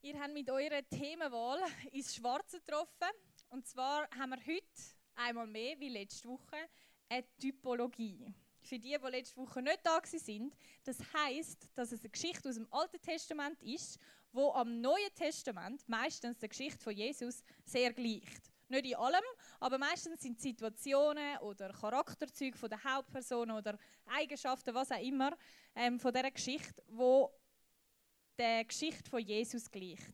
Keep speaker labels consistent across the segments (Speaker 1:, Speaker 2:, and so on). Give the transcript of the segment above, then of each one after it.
Speaker 1: Ihr habt mit eurer Themenwahl ins Schwarze getroffen. Und zwar haben wir heute einmal mehr wie letzte Woche eine Typologie. Für die, die letzte Woche nicht da sind, das heißt, dass es eine Geschichte aus dem Alten Testament ist, wo am Neuen Testament meistens der Geschichte von Jesus sehr gleicht. Nicht in allem, aber meistens sind Situationen oder Charakterzüge von der Hauptperson oder Eigenschaften, was auch immer, ähm, von dieser Geschichte, wo der Geschichte von Jesus gleicht.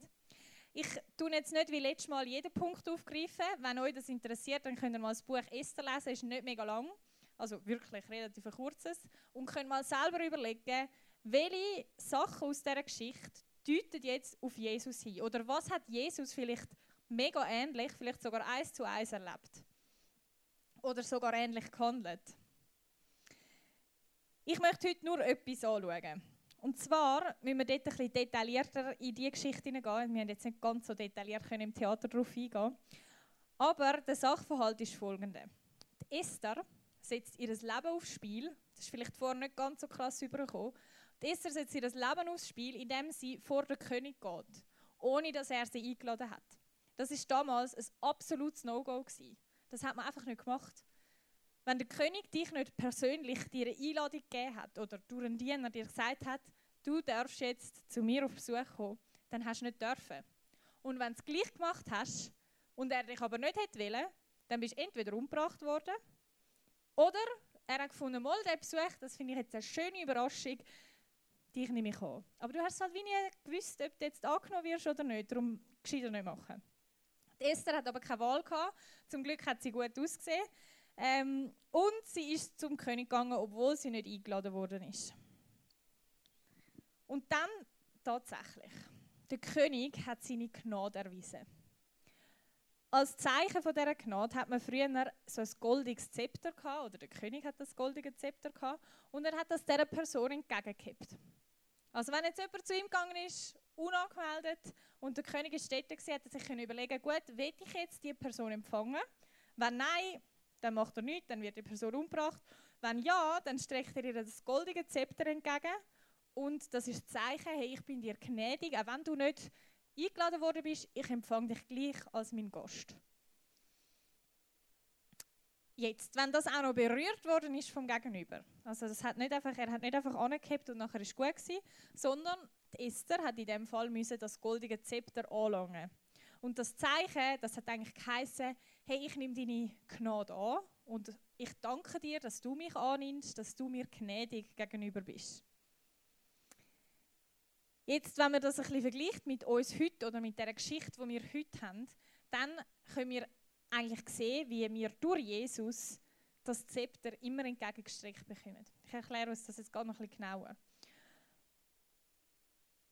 Speaker 1: Ich tue jetzt nicht wie letztes Mal jeden Punkt aufgreifen. Wenn euch das interessiert, dann könnt ihr mal das Buch Esther lesen. Es ist nicht mega lang, also wirklich relativ kurzes. Und könnt mal selber überlegen, welche Sachen aus dieser Geschichte deuten jetzt auf Jesus hin. Oder was hat Jesus vielleicht mega ähnlich, vielleicht sogar eins zu eins erlebt. Oder sogar ähnlich gehandelt. Ich möchte heute nur etwas anschauen. Und zwar müssen wir dort bisschen detaillierter in die Geschichte hineingehen. Wir haben jetzt nicht ganz so detailliert können im Theater darauf eingehen. Aber der Sachverhalt ist folgender. Die Esther setzt ihr Leben aufs Spiel. Das ist vielleicht vorher nicht ganz so krass übergekommen. Die Esther setzt ihr Leben aufs Spiel, indem sie vor den König geht, ohne dass er sie eingeladen hat. Das ist damals ein absolutes No-Go Das hat man einfach nicht gemacht. Wenn der König dich nicht persönlich dir eine Einladung gegeben hat oder durch einen Diener dir gesagt hat, du darfst jetzt zu mir auf Besuch kommen, dann hast du nicht dürfen. Und wenn du es gleich gemacht hast und er dich aber nicht hätte wollen, dann bist du entweder umgebracht worden oder er hat gefunden, mal der Besuch, das finde ich jetzt eine schöne Überraschung, dich nehme ich an. Aber du hast halt wie nie gewusst, ob du jetzt angenommen wirst oder nicht, darum gescheiter nicht machen. Die Esther hat aber keine Wahl gehabt. Zum Glück hat sie gut ausgesehen. Ähm, und sie ist zum König gegangen, obwohl sie nicht eingeladen worden ist. Und dann tatsächlich, der König hat seine Gnade erwiesen. Als Zeichen von dieser Gnade hat man früher so ein goldiges Zepter gehabt, oder der König hat das goldige Zepter gehabt, und er hat das dieser Person entgegengehabt. Also wenn jetzt jemand zu ihm gegangen ist, unangemeldet, und der König ist dort, hat er sich überlegen gut, will ich jetzt die Person empfangen? Wenn nein, dann macht er nichts, dann wird die Person umgebracht. Wenn ja, dann streckt er ihr das goldige Zepter entgegen und das ist das Zeichen, hey, ich bin dir gnädig, auch wenn du nicht eingeladen worden bist, ich empfange dich gleich als mein Gast. Jetzt, wenn das auch noch berührt worden ist vom Gegenüber, also das hat nicht einfach, er hat nicht einfach angehabt und nachher ist gut gewesen, sondern Esther hat in dem Fall müssen das goldige Zepter anlangen. Und das Zeichen, das hat eigentlich geheißen, hey, ich nehme deine Gnade an und ich danke dir, dass du mich annimmst, dass du mir gnädig gegenüber bist. Jetzt, wenn man das ein bisschen vergleicht mit uns heute oder mit der Geschichte, die wir heute haben, dann können wir eigentlich sehen, wie wir durch Jesus das Zepter immer entgegengestreckt bekommen. Ich erkläre uns das jetzt gerade noch ein bisschen genauer.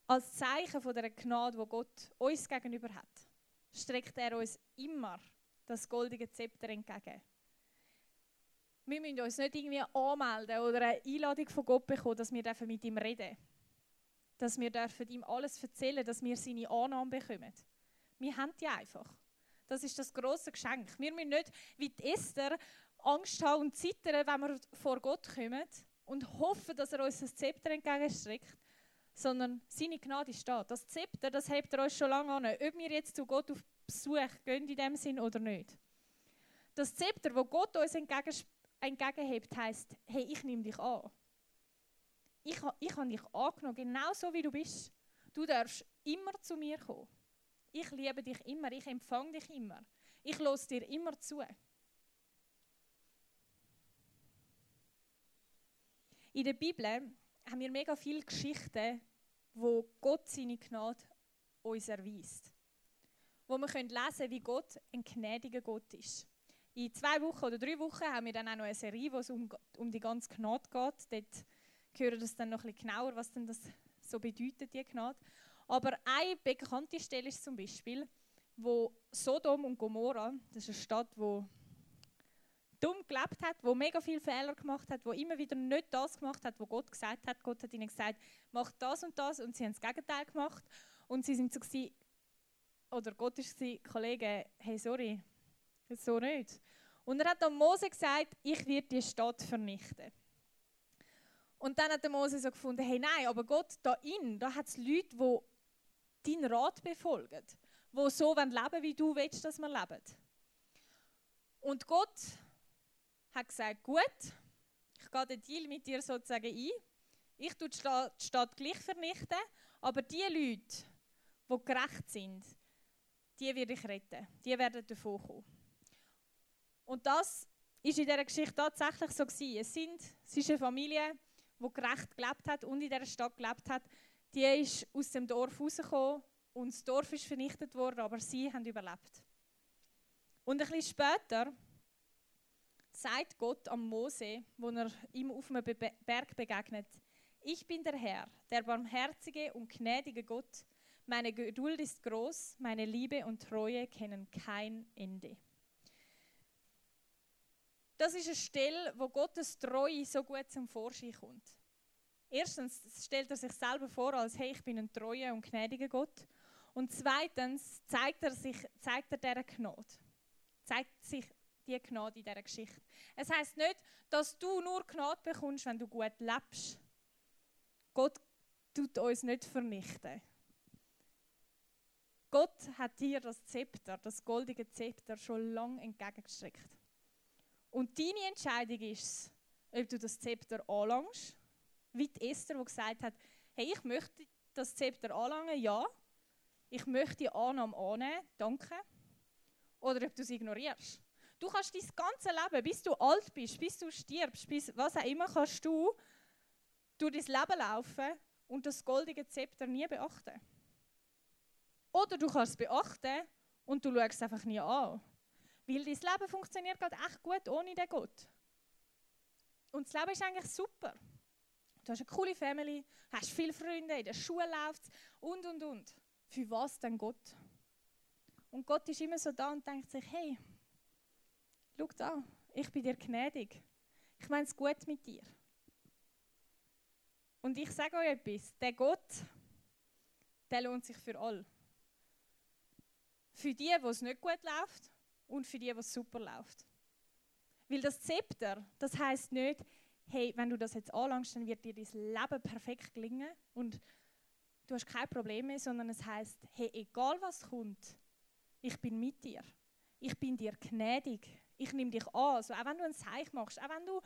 Speaker 1: Als Zeichen von der Gnade, die Gott uns gegenüber hat, streckt er uns immer das goldige Zepter entgegen. Wir müssen uns nicht irgendwie anmelden oder eine Einladung von Gott bekommen, dass wir mit ihm reden dürfen. Dass wir dürfen ihm alles erzählen dass wir seine Annahme bekommen. Wir haben die einfach. Das ist das große Geschenk. Wir müssen nicht wie die Esther Angst haben und zittern, wenn wir vor Gott kommen und hoffen, dass er uns das Zepter entgegenstreckt, sondern seine Gnade ist da. Das Zepter, das hebt er uns schon lange an, ob wir jetzt zu Gott auf Besuch gehen in dem Sinn oder nicht. Das Zepter, wo Gott uns entgegen, entgegenhebt, heißt: Hey, ich nehme dich an. Ich, ich habe dich angenommen, genau so wie du bist. Du darfst immer zu mir kommen. Ich liebe dich immer, ich empfange dich immer. Ich los dir immer zu. In der Bibel haben wir mega viele Geschichten, wo Gott seine Gnade uns erweist wo wir lesen können, wie Gott ein gnädiger Gott ist. In zwei Wochen oder drei Wochen haben wir dann auch noch eine Serie, wo es um, um die ganze Gnade geht. Dort hören das dann noch ein bisschen genauer, was denn das so bedeutet, die Gnade. Aber eine bekannte Stelle ist zum Beispiel, wo Sodom und Gomorra, das ist eine Stadt, wo dumm gelebt hat, wo mega viele Fehler gemacht hat, wo immer wieder nicht das gemacht hat, was Gott gesagt hat. Gott hat ihnen gesagt, mach das und das und sie haben das Gegenteil gemacht. Und sie sind so gewesen, oder Gott war, Kollege, hey, sorry, so nicht. Und er hat dann Mose gesagt, ich werde die Stadt vernichten. Und dann hat der Mose so gefunden, hey, nein, aber Gott, da in, da hat es Leute, die deinen Rat befolgen, wo so leben wollen, wie du willst, dass wir leben. Und Gott hat gesagt, gut, ich gehe den Deal mit dir sozusagen ein. Ich tue die Stadt gleich vernichten, aber die Leute, die gerecht sind, die werde ich retten. Die werden davon kommen. Und das ist in dieser Geschichte tatsächlich so gewesen. Es, sind, es ist eine Familie, die gerecht gelebt hat und in dieser Stadt gelebt hat. Die ist aus dem Dorf rausgekommen und das Dorf ist vernichtet worden, aber sie haben überlebt. Und ein bisschen später sagt Gott am Mose, wo er ihm auf einem Berg begegnet, ich bin der Herr, der barmherzige und gnädige Gott. Meine Geduld ist groß, meine Liebe und Treue kennen kein Ende. Das ist eine Stelle, wo Gottes Treue so gut zum Vorschein kommt. Erstens stellt er sich selber vor, als hey, ich bin ein treuer und gnädiger Gott. Und zweitens zeigt er sich, zeigt er dieser Gnade. Zeigt sich die Gnade in dieser Geschichte. Es heißt nicht, dass du nur Gnade bekommst, wenn du gut lebst. Gott tut uns nicht vernichten. Gott hat dir das Zepter, das goldige Zepter, schon lange entgegengestreckt. Und deine Entscheidung ist, ob du das Zepter anlangst wie die Esther, die gesagt hat, hey, ich möchte das Zepter anlangen, ja. Ich möchte die Annahme annehmen, danke. Oder ob du es ignorierst. Du kannst dein ganze Leben, bis du alt bist, bis du stirbst, bis was auch immer, kannst du durch dein Leben laufen und das goldige Zepter nie beachten. Oder du kannst es beachten und du schaust es einfach nie an. Weil dein Leben funktioniert gerade echt gut ohne den Gott. Und das Leben ist eigentlich super. Du hast eine coole Family, hast viele Freunde, in der Schule läuft und, und, und. Für was denn Gott? Und Gott ist immer so da und denkt sich, hey, schau da, ich bin dir gnädig. Ich meine es gut mit dir. Und ich sage euch etwas, der Gott, der lohnt sich für alle. Für die, wo es nicht gut läuft und für die, wo es super läuft. Weil das Zepter, das heißt nicht, hey, wenn du das jetzt anlangst, dann wird dir dein Leben perfekt gelingen und du hast kein Problem mehr, sondern es heißt, hey, egal was kommt, ich bin mit dir. Ich bin dir gnädig. Ich nehme dich an. Also auch wenn du ein Seich machst, auch wenn du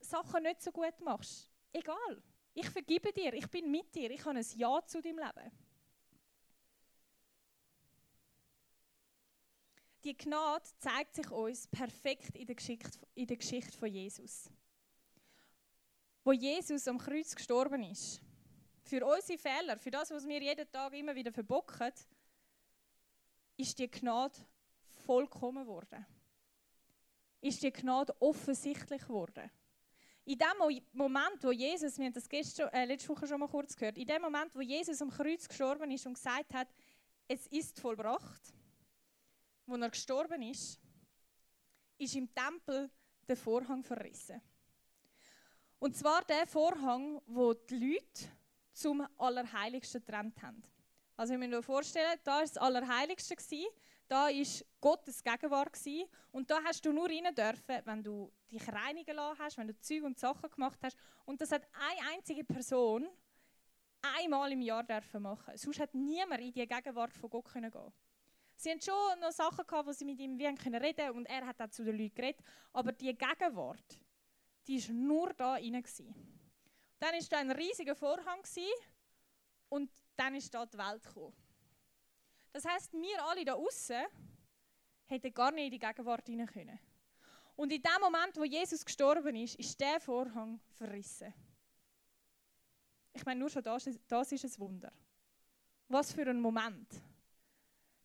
Speaker 1: Sachen nicht so gut machst, egal. Ich vergebe dir. Ich bin mit dir. Ich habe ein Ja zu deinem Leben. Die Gnade zeigt sich uns perfekt in der Geschichte, in der Geschichte von Jesus wo Jesus am Kreuz gestorben ist. Für unsere Fehler, für das, was wir jeden Tag immer wieder verbocken, ist die Gnade vollkommen geworden. Ist die Gnade offensichtlich geworden. In dem Moment, wo Jesus, wir haben das gestern, äh, letzte Woche schon mal kurz gehört, in dem Moment, wo Jesus am Kreuz gestorben ist und gesagt hat, es ist vollbracht, wo er gestorben ist, ist im Tempel der Vorhang verrissen. Und zwar der Vorhang, wo die Leute zum Allerheiligsten getrennt haben. Also ich muss mir vorstellen, da war das Allerheiligste, da war Gottes Gegenwart und da hast du nur rein dürfen, wenn du dich reinigen lassen hast, wenn du Zeug und Sachen gemacht hast. Und das hat eine einzige Person einmal im Jahr dürfen machen. Sonst hat niemand in die Gegenwart von Gott gehen können Sie hatten schon noch Sachen gehabt, wo sie mit ihm reden können und er hat auch zu den Leuten geredet. Aber die Gegenwart, die war nur da rein. Dann war da ein riesiger Vorhang und dann ist da die Welt gekommen. Das heisst, wir alle da außen hätten gar nicht in die Gegenwart rein können. Und in dem Moment, wo Jesus gestorben ist, ist der Vorhang verrissen. Ich meine, nur schon das, das ist ein Wunder. Was für ein Moment.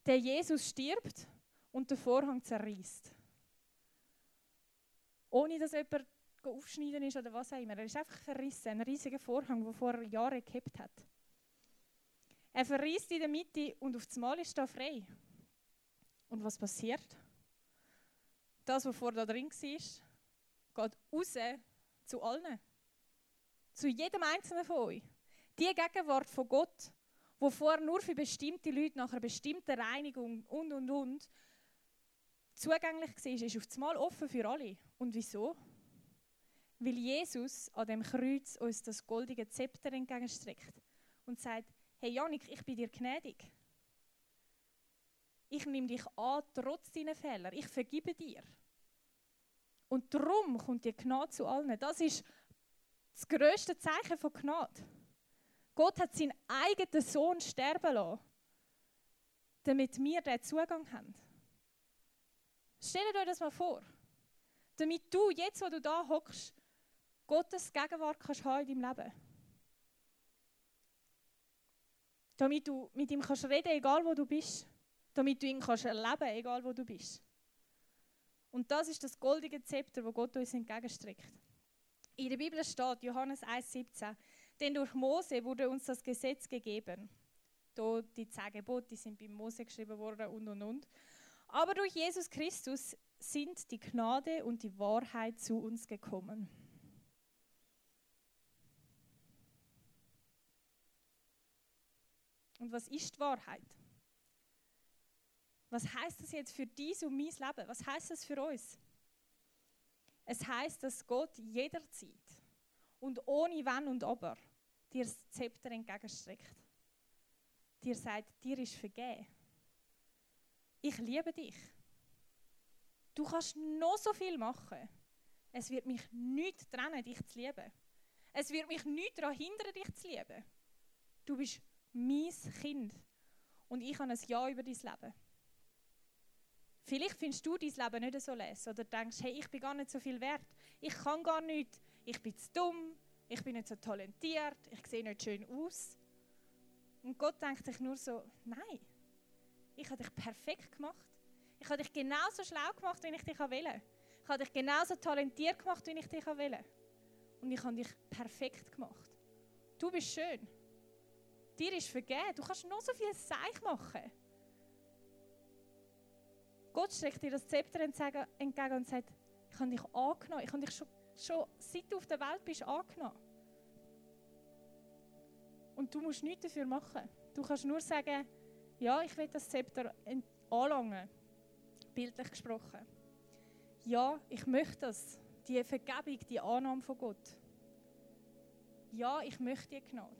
Speaker 1: Der Jesus stirbt und der Vorhang zerreißt. Ohne dass jemand aufschneiden ist oder was auch immer. Er ist einfach verrissen, ein riesiger Vorhang, der vor Jahren gehabt hat. Er verrißt in der Mitte und auf das Mal ist da frei. Und was passiert? Das, was vorher da drin war, geht raus zu allen. Zu jedem einzelnen von euch. Die Gegenwart von Gott, wo vorher nur für bestimmte Leute nach einer bestimmten Reinigung und und und zugänglich war, ist auf das Mal offen für alle. Und wieso? weil Jesus an dem Kreuz uns das goldige Zepter entgegenstreckt und sagt, hey Janik, ich bin dir gnädig. Ich nehme dich an, trotz deiner Fehler. Ich vergebe dir. Und darum kommt die Gnade zu allen. Das ist das größte Zeichen von Gnade. Gott hat seinen eigenen Sohn sterben lassen, damit wir diesen Zugang haben. Stellt euch das mal vor. Damit du, jetzt wo du da hockst, Gottes Gegenwart kannst haben in deinem Leben. Damit du mit ihm kannst reden, egal wo du bist. Damit du ihn kannst erleben, egal wo du bist. Und das ist das goldige Zepter, wo Gott uns entgegenstreckt. In der Bibel steht, Johannes 1,17, denn durch Mose wurde uns das Gesetz gegeben. Da die zehn Gebote die sind bei Mose geschrieben worden und und und. Aber durch Jesus Christus sind die Gnade und die Wahrheit zu uns gekommen. Und was ist die Wahrheit? Was heißt das jetzt für dies und mein Leben? Was heißt das für uns? Es heißt, dass Gott jederzeit und ohne Wenn und Aber dir das Zepter entgegenstreckt. Dir sagt, dir ist vergeben. Ich liebe dich. Du kannst noch so viel machen. Es wird mich nicht trennen, dich zu lieben. Es wird mich nicht daran hindern, dich zu lieben. Du bist mein Kind und ich habe ein Ja über dein Leben. Vielleicht findest du dein Leben nicht so les oder denkst, hey, ich bin gar nicht so viel wert, ich kann gar nicht, ich bin zu dumm, ich bin nicht so talentiert, ich sehe nicht schön aus. Und Gott denkt sich nur so, nein, ich habe dich perfekt gemacht. Ich habe dich genauso schlau gemacht, wie ich dich will. Ich habe dich genauso talentiert gemacht, wie ich dich will. Und ich habe dich perfekt gemacht. Du bist schön. Dir ist vergeben. Du kannst noch so viel Seich machen. Gott streckt dir das Zepter entgegen und sagt, ich habe dich angenommen. Ich habe dich schon, schon seit du auf der Welt bist angenommen. Und du musst nichts dafür machen. Du kannst nur sagen, ja, ich will das Zepter anlangen. Bildlich gesprochen. Ja, ich möchte das. Die Vergebung, die Annahme von Gott. Ja, ich möchte die Gnade.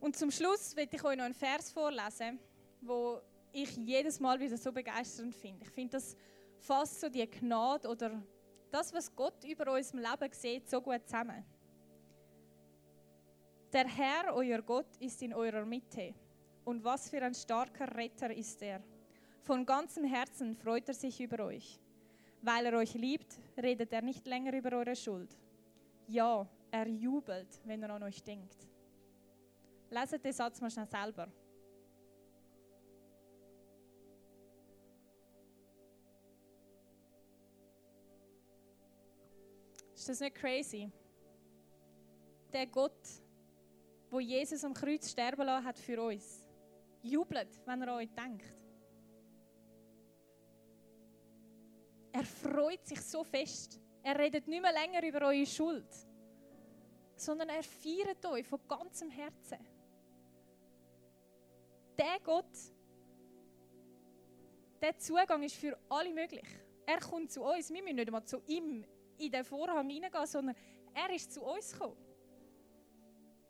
Speaker 1: Und zum Schluss will ich euch noch einen Vers vorlesen, wo ich jedes Mal wieder so begeisternd finde. Ich finde das fast so die Gnade oder das, was Gott über unserem Leben sieht, so gut zusammen. Der Herr, euer Gott, ist in eurer Mitte. Und was für ein starker Retter ist er. Von ganzem Herzen freut er sich über euch. Weil er euch liebt, redet er nicht länger über eure Schuld. Ja, er jubelt, wenn er an euch denkt. Leset den Satz mal schnell selber. Ist das nicht crazy? Der Gott, wo Jesus am Kreuz sterben lassen hat für uns, jubelt, wenn er an euch denkt. Er freut sich so fest. Er redet nicht mehr länger über eure Schuld, sondern er feiert euch von ganzem Herzen der Gott, der Zugang ist für alle möglich. Er kommt zu uns. Wir müssen nicht einmal zu ihm in den Vorhang hineingehen, sondern er ist zu uns gekommen.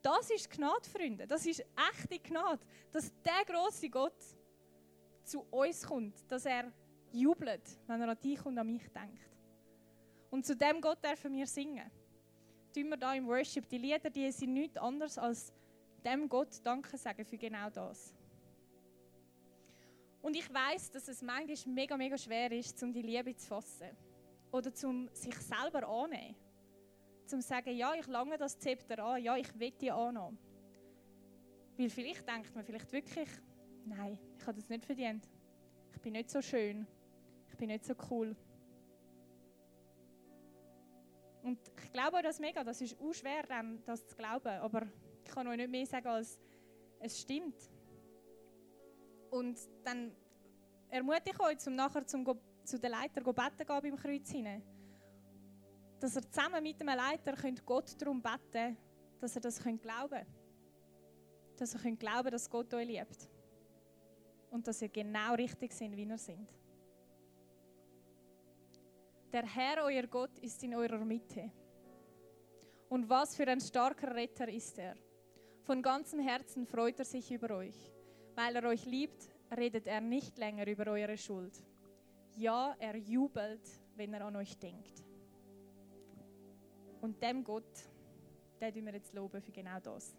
Speaker 1: Das ist Gnade, Freunde. Das ist echte Gnade, dass der große Gott zu uns kommt, dass er jubelt, wenn er an dich und an mich denkt. Und zu dem Gott dürfen wir singen. Tun wir da im Worship die Lieder, die sind nichts anderes als dem Gott Danke sagen für genau das. Und ich weiß, dass es manchmal mega, mega schwer ist, um die Liebe zu fassen. Oder zum sich selber annehmen. Zum sagen, ja, ich lange das Zepter an, ja, ich will die annehmen. Weil vielleicht denkt man vielleicht wirklich, nein, ich habe das nicht verdient. Ich bin nicht so schön. Ich bin nicht so cool. Und ich glaube das mega, das ist auch schwer, das zu glauben. Aber ich kann euch nicht mehr sagen, als es stimmt. Und dann ermutige ich euch, um nachher zum, zu den Leiter zu beten gehen beim Kreuz hinein. Dass ihr zusammen mit dem Leiter könnt Gott darum beten dass ihr das könnt glauben Dass ihr könnt glauben dass Gott euch liebt. Und dass ihr genau richtig sind, wie ihr sind. Der Herr, euer Gott, ist in eurer Mitte. Und was für ein starker Retter ist er. Von ganzem Herzen freut er sich über euch. Weil er euch liebt, redet er nicht länger über eure Schuld. Ja, er jubelt, wenn er an euch denkt. Und dem Gott, den wir jetzt loben für genau das.